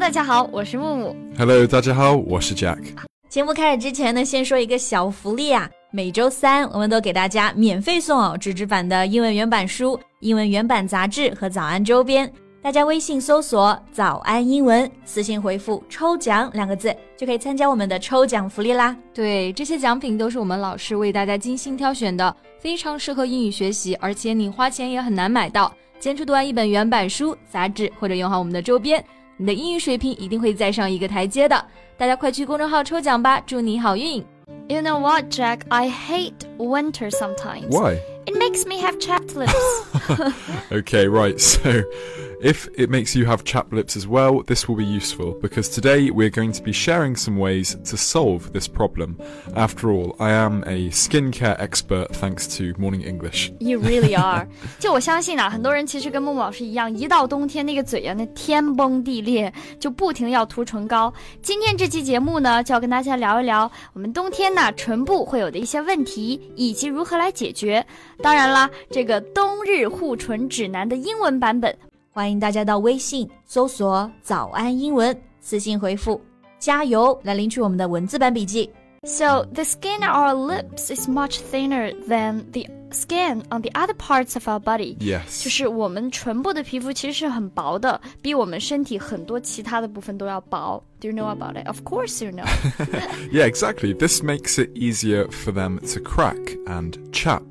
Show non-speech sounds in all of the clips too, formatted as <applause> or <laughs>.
大家好，我是木木。Hello，大家好，我是 Jack。节目开始之前呢，先说一个小福利啊！每周三我们都给大家免费送哦纸质版的英文原版书、英文原版杂志和早安周边。大家微信搜索“早安英文”，私信回复“抽奖”两个字，就可以参加我们的抽奖福利啦。对，这些奖品都是我们老师为大家精心挑选的，非常适合英语学习，而且你花钱也很难买到。坚持读完一本原版书、杂志，或者用好我们的周边，你的英语水平一定会再上一个台阶的。大家快去公众号抽奖吧，祝你好运！You know what, Jack? I hate winter sometimes. Why? It makes me have chapped lips. <laughs> Okay, right. So, <laughs> if it makes you have chapped lips as well, this will be useful because today we're going to be sharing some ways to solve this problem. After all, I am a skincare expert thanks to Morning English. <laughs> You really are. 就我相信啊，很多人其实跟木木老师一样，一到冬天那个嘴呀、那天崩地裂，就不停地要涂唇膏。今天这期节目呢，就要跟大家聊一聊我们冬天呢唇部会有的一些问题， 以及如何来解决。当然啦，这个冬日护唇指南的英文版本，欢迎大家到微信搜索“早安英文”，私信回复“加油”来领取我们的文字版笔记。So the skin on our lips is much thinner than the skin on the other parts of our body. Yes. 就是我们唇部的皮肤其实是很薄的，比我们身体很多其他的部分都要薄。Do you know about it? Of course you know. <laughs> Yeah, exactly. This makes it easier for them to crack and chap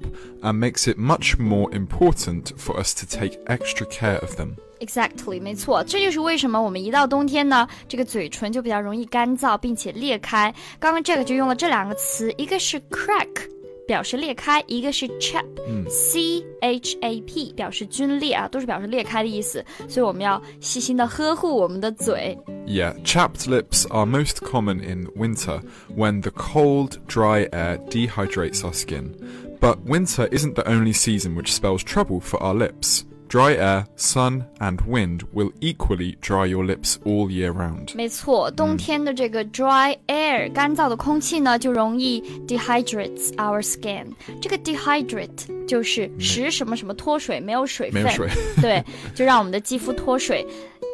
and makes it much more important for us to take extra care of them. Exactly，没错，这就是为什么我们一到冬天呢，这个嘴唇就比较容易干燥，并且裂开。刚刚这个就用了这两个词，一个是 crack。 表示裂开，一个是 chap，c h a p 表示皲裂啊，都是表示裂开的意思。所以我们要细心的呵护我们的嘴。 Yeah, chapped lips are most common in winter when the cold, dry air dehydrates our skin. But winter isn't the only season which spells trouble for our lips. Dry air, sun, and wind will equally dry your lips all year round. 没错，冬天的这个 dry air 干燥的空气呢，就容易 dehydrates our skin。这个 dehydrate 就是使什么什么脱水，没有水分，没有水对，就让我们的肌肤脱水。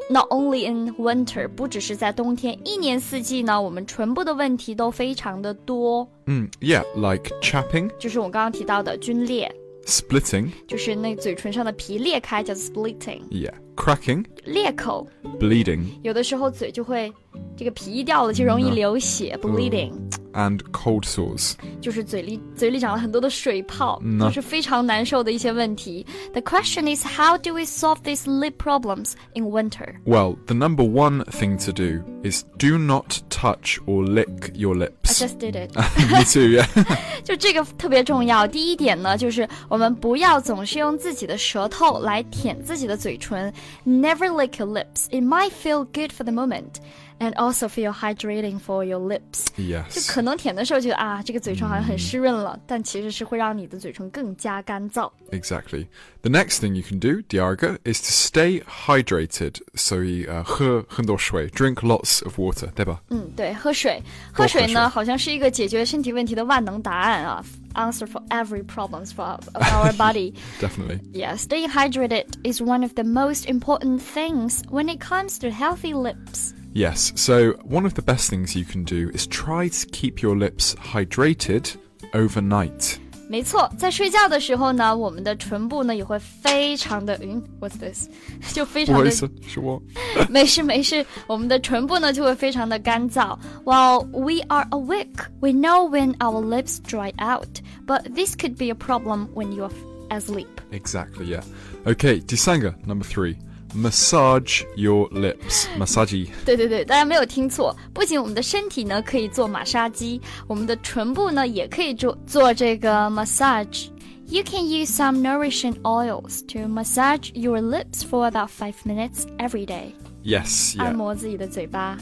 Not <laughs> only in winter，不只是在冬天，一年四季呢，我们唇部的问题都非常的多， Mm, yeah, like chapping, 就是我刚刚提到的皲裂， splitting, 就是那嘴唇上的皮裂开，叫做 splitting， yeah, cracking, 裂口， bleeding, 有的时候嘴就会这个皮掉了，就容易流血，bleeding。 and cold sores. 就是嘴里嘴里长了很多的水泡，嗯呐都是非常难受的一些问题。The question is how do we solve these lip problems in winter？ Well, the number one thing to do is do not touch or lick your I lips. just did it 。 <laughs> Me too, yeah. <laughs> 就这个特别重要。第一点呢，就是我们不要总是用自己的舌头来舔自己的嘴唇。Never lick your lips. It might feel good for the moment. And also feel hydrating for your lips，就 yes. 可能舔的时候觉得啊，这个嘴唇好像很湿润了，但其实是会让你的嘴唇更加干燥。 Exactly. The next thing you can do, Diarga, is to stay hydrated. So you uh, 喝很多水, drink lots of water, 对吧?嗯，对，喝水，多喝喝水呢，水好像是一个解决身体问题的万能答案啊，answer for every problems for our, of our <laughs> body. Definitely. Yeah, staying hydrated is one of the most important things when it comes to healthy lips. Yes. So one of the best things you can do is try to keep your lips hydrated overnight. 没错，在睡觉的时候呢，我们的唇部呢也会非常的嗯，what's this？就非常的不好意思，是我。没事没事，我们的唇部呢就会非常的干燥。While <laughs> we <laughs> are awake, we know when our lips dry out, but this could be a problem when you're asleep. Exactly, yeah. Okay, Disanga, number three. Massage your lips. Massage. 对对对，大家没有听错，不仅我们的身体呢可以做马杀鸡，我们的唇部呢也可以做做这个 massage。You can use some nourishing oils to massage your lips for about five minutes every day. Yes, 按 <laughs> yeah. 摩自己的嘴巴。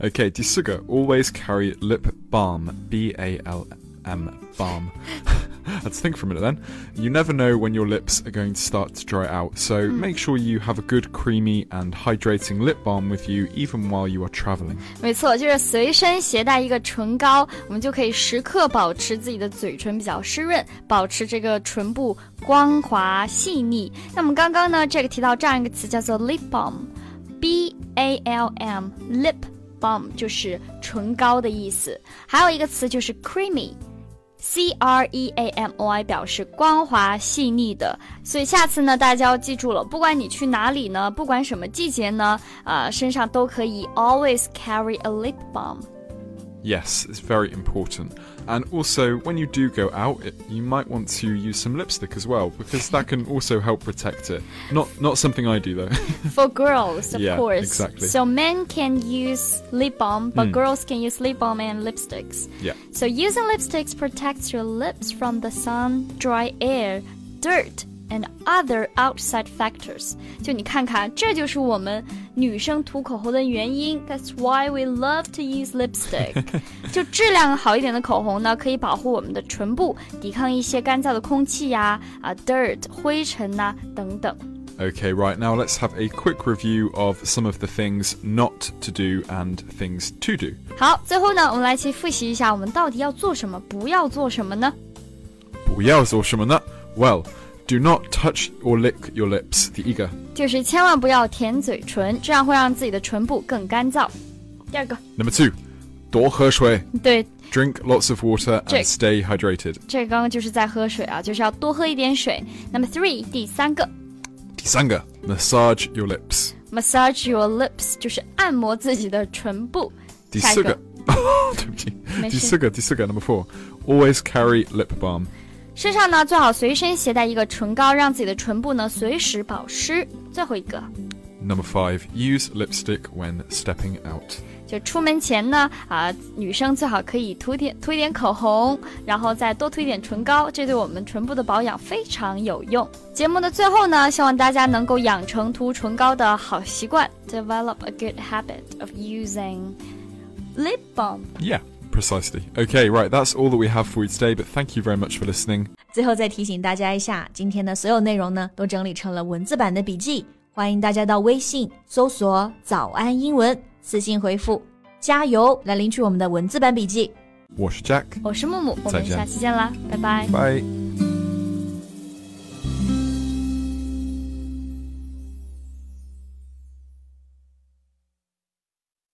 okay, Disuga, always carry lip balm. B A L M balm. <laughs> <laughs> Let's think for a minute then. You never know when your lips are going to start to dry out, so make sure you have a good creamy and hydrating lip balm with you even while you are traveling. 没错，就是随身携带一个唇膏，我们就可以时刻保持自己的嘴唇比较湿润，保持这个唇部光滑细腻。那么刚刚呢，这个提到这样一个词叫做 lip balm。 B A L M lip balm 就是唇膏的意思。还有一个词就是 creamy。 C R E A M O I 表示光滑细腻的，所以下次呢，大家要记住了，不管你去哪里呢，不管什么季节呢，呃，身上都可以 always carry a lip balm。Yes, it's very important. And also, when you do go out, it, you might want to use some lipstick as well, because that can also help protect it. Not not something I do though. <laughs> For girls, of Yeah, course. exactly. So men can use lip balm, but hmm. girls can use lip balm and lipsticks. yeah. So using lipsticks protects your lips from the sun, dry air, dirt, and other outside factors. 就你看看，这就是我们女生涂口红的原因。That's why we love to use lipstick. 就质量好一点的口红呢，可以保护我们的唇部，抵抗一些干燥的空气呀、啊、dirt <laughs> 灰尘呐、等等。 Okay, right now let's have a quick review of some of the things not to do and things to do. 好，最后呢，我们来一起复习一下，我们到底要做什么，不要做什么呢？不要做什么呢? Well, do not touch or lick your lips. 第一个。就是千万不要舔嘴唇，这样会让自己的唇部更干燥。第二个， Number two, 多喝水.对， Drink lots of water and Check. stay hydrated. 这个刚刚就是在喝水啊，就是要多喝一点水。Number three，第三个第三个, massage your lips. ，massage your lips，就是按摩自己的唇部。第下一个四个，对不起，没事第四个，第四个, number four, <laughs> always carry lip balm. 身上呢最好随身携带一个唇膏，让自己的唇部呢随时保湿。最后一个，Number five, use lipstick when stepping out. 就出门前呢，啊、女生最好可以涂点涂一点口红，然后再多涂一点唇膏，这对我们唇部的保养非常有用。节目的最后呢，希望大家能够养成涂唇膏的好习惯，develop a good habit of using lip balm。Yeah, precisely. Okay, right, that's all that we have for you today, but thank you very much for listening. 最后再提醒大家一下，今天的所有内容呢都整理成了文字版的笔记，欢迎大家到微信搜索“早安英文”，私信回复“加油”来领取我们的文字版笔记。我是 Jack. 我是木木，我们下期见啦，拜拜。Bye.